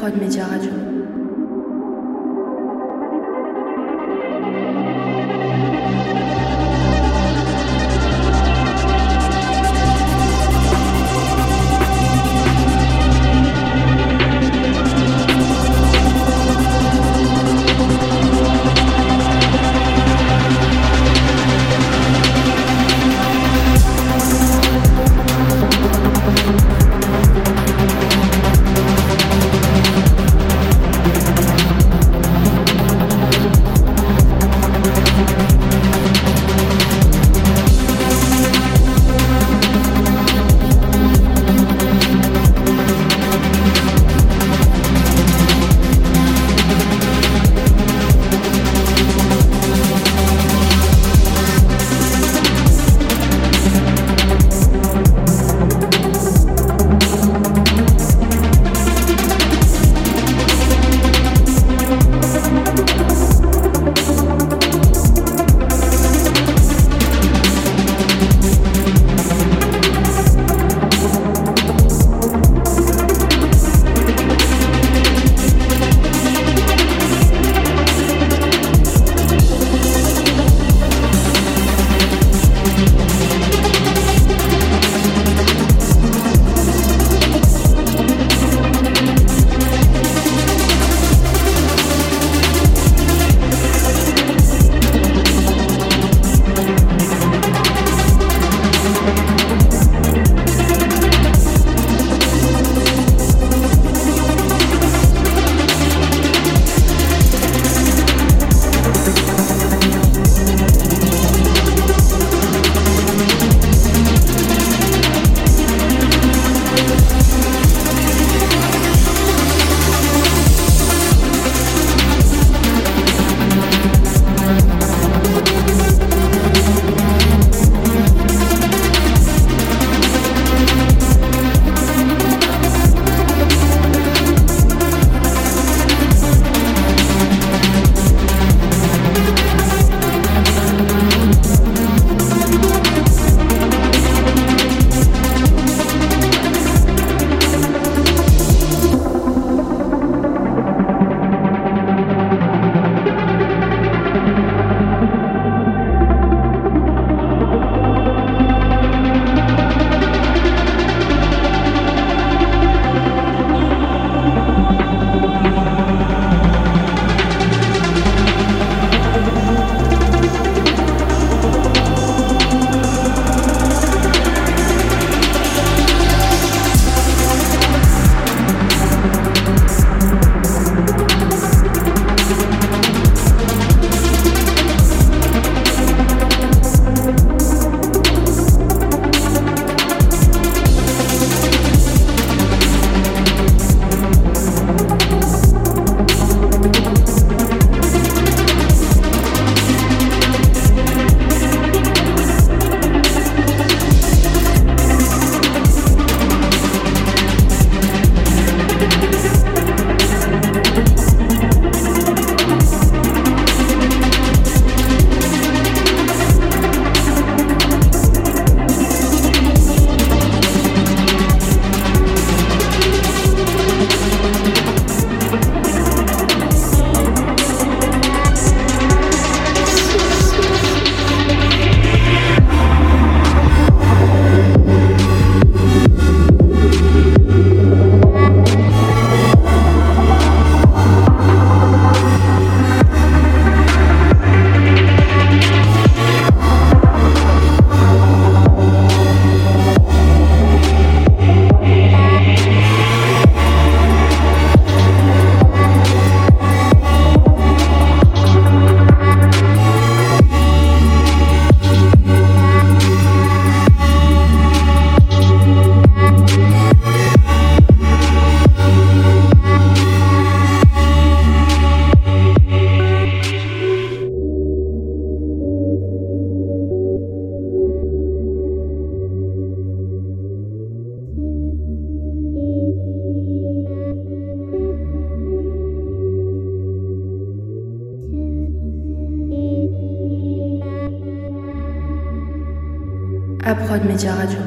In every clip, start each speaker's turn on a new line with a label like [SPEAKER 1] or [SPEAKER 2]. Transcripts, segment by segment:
[SPEAKER 1] Prod Média Radio. Média Radio.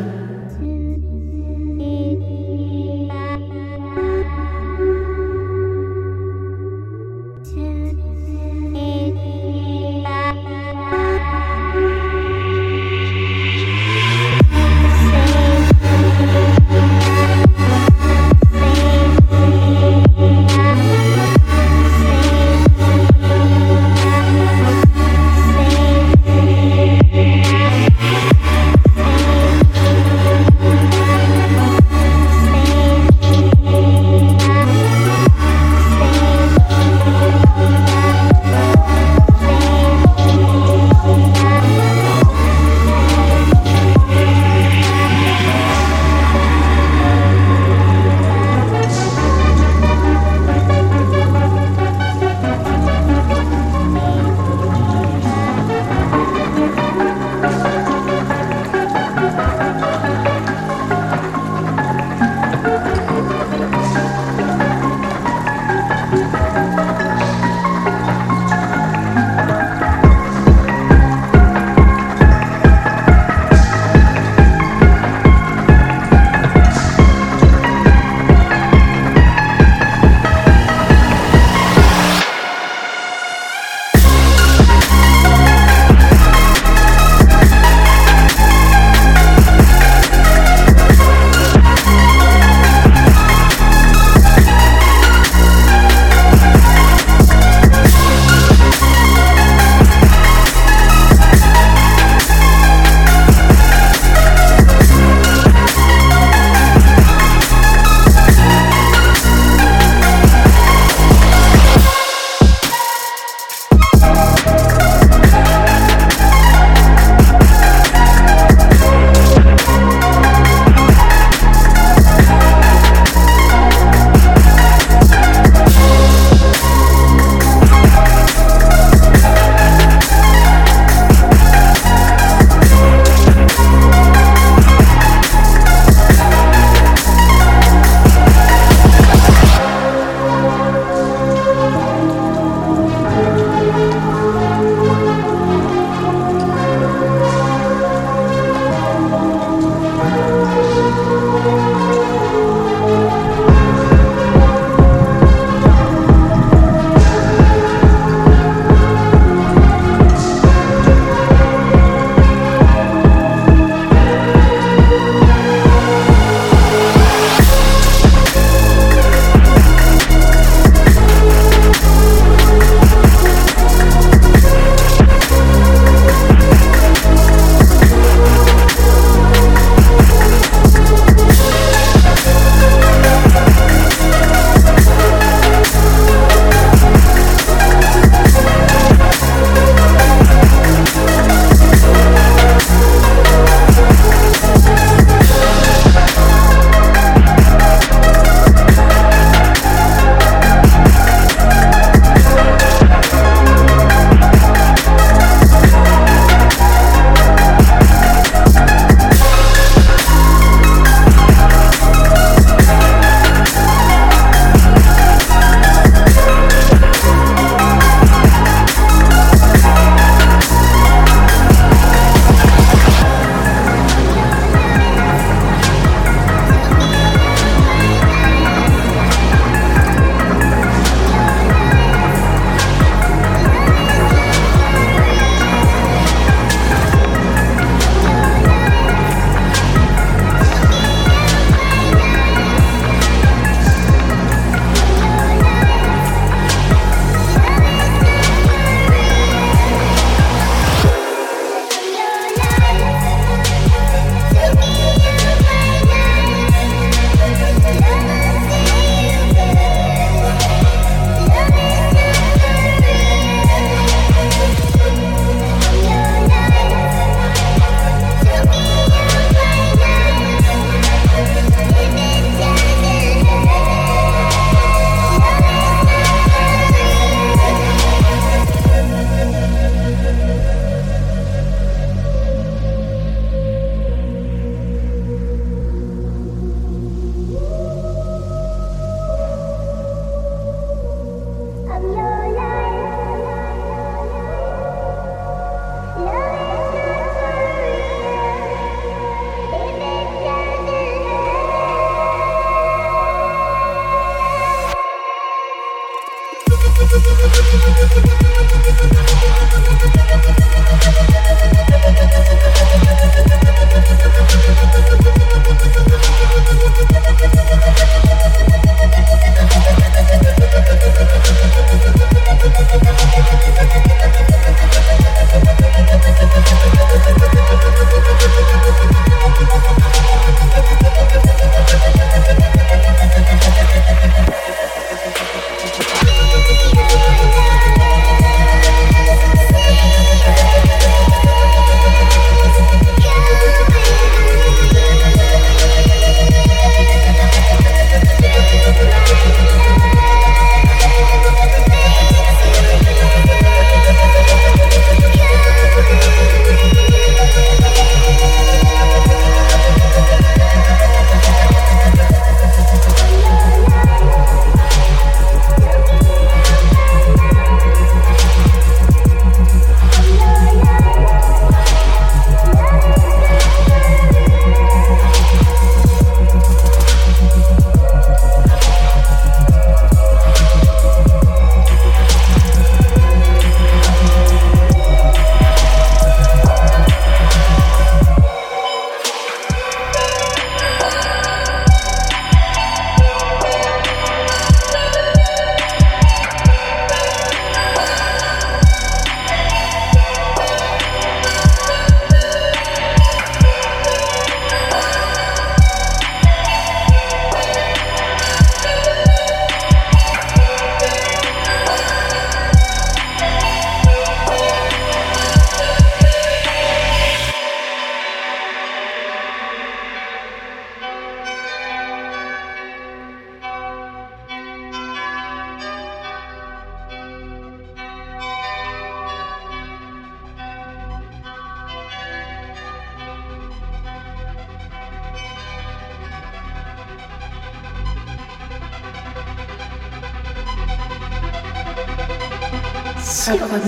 [SPEAKER 1] Prod Média Radio.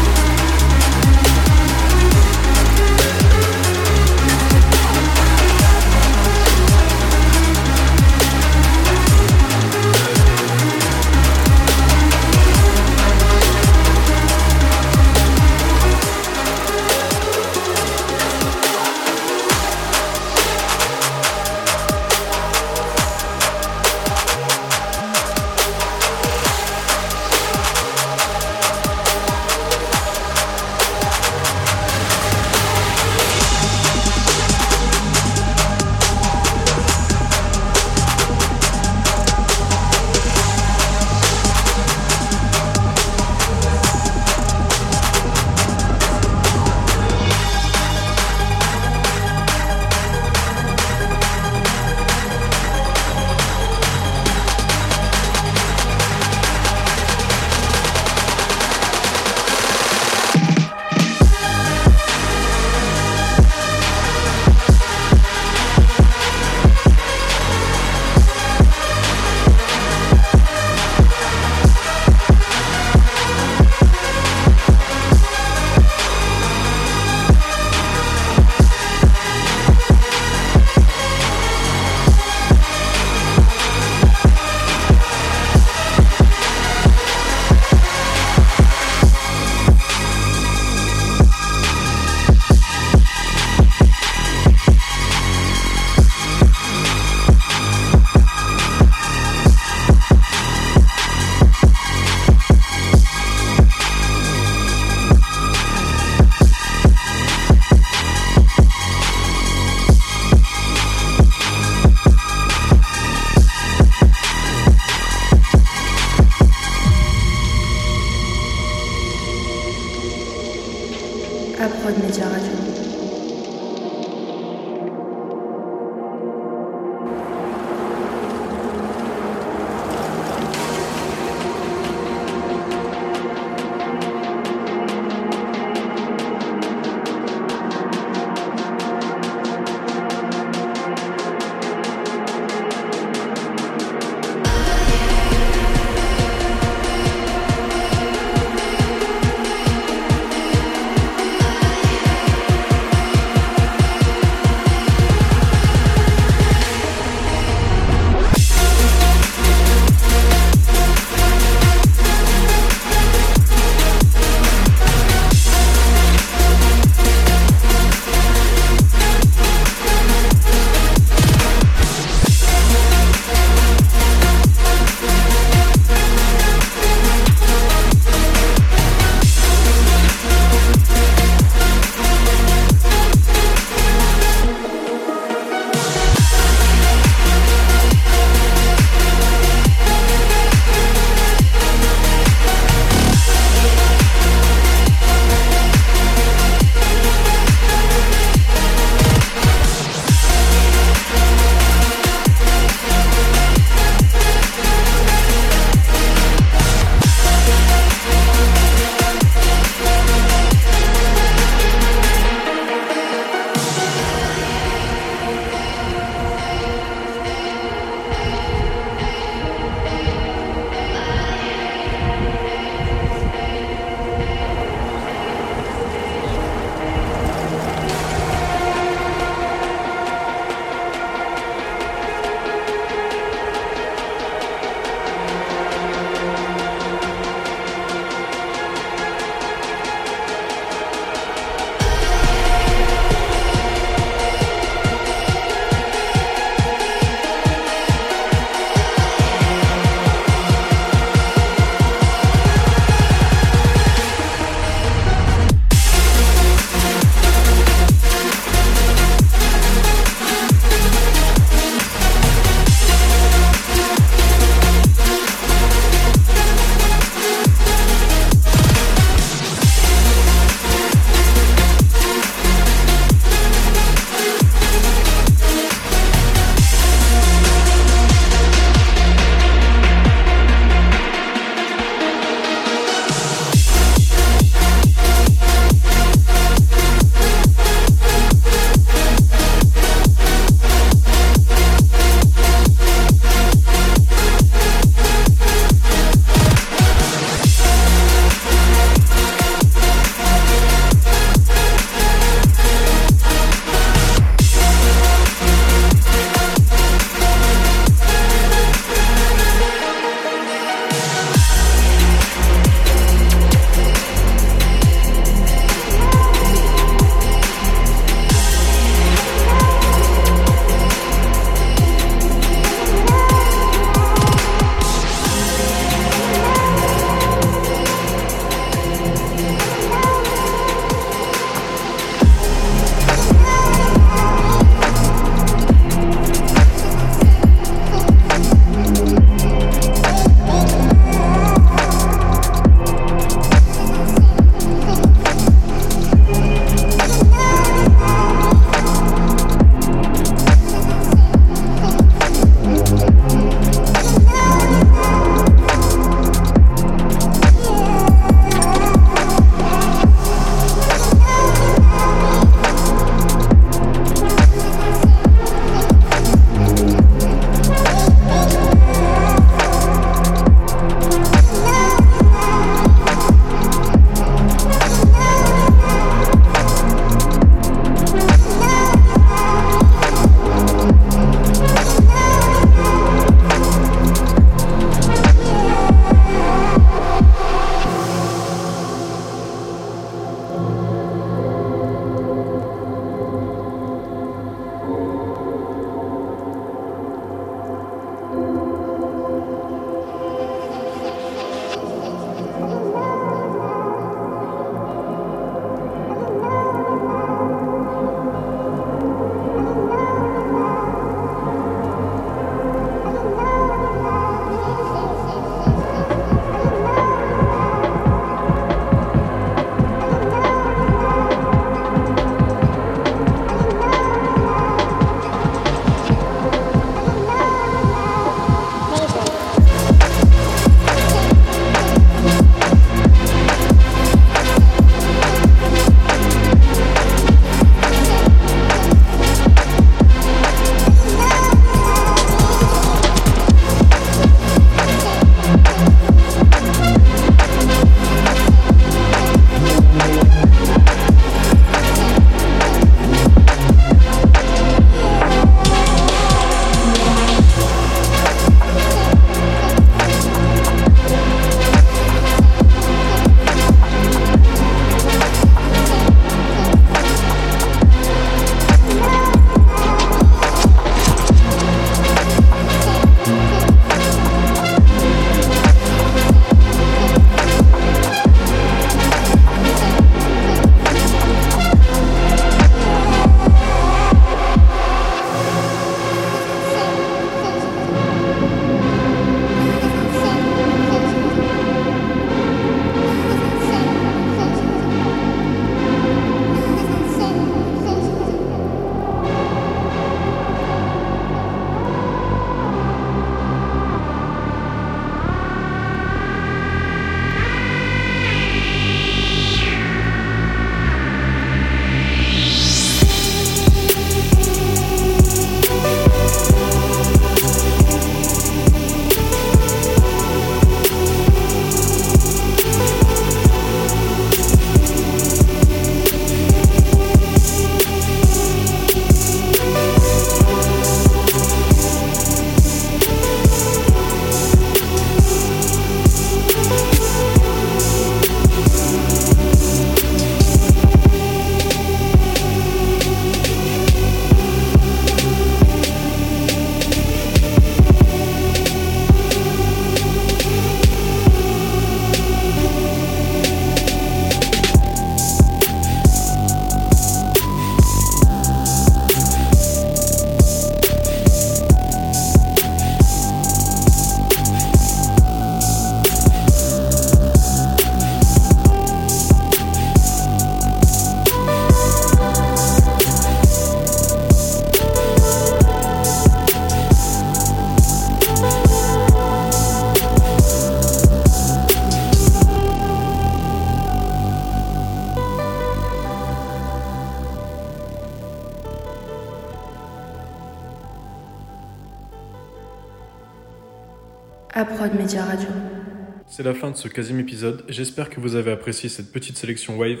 [SPEAKER 2] De ce quasième épisode. J'espère que vous avez apprécié cette petite sélection Wave.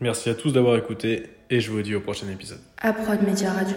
[SPEAKER 2] Merci à tous d'avoir écouté et je vous dis au prochain épisode.
[SPEAKER 1] Prod Media Radio.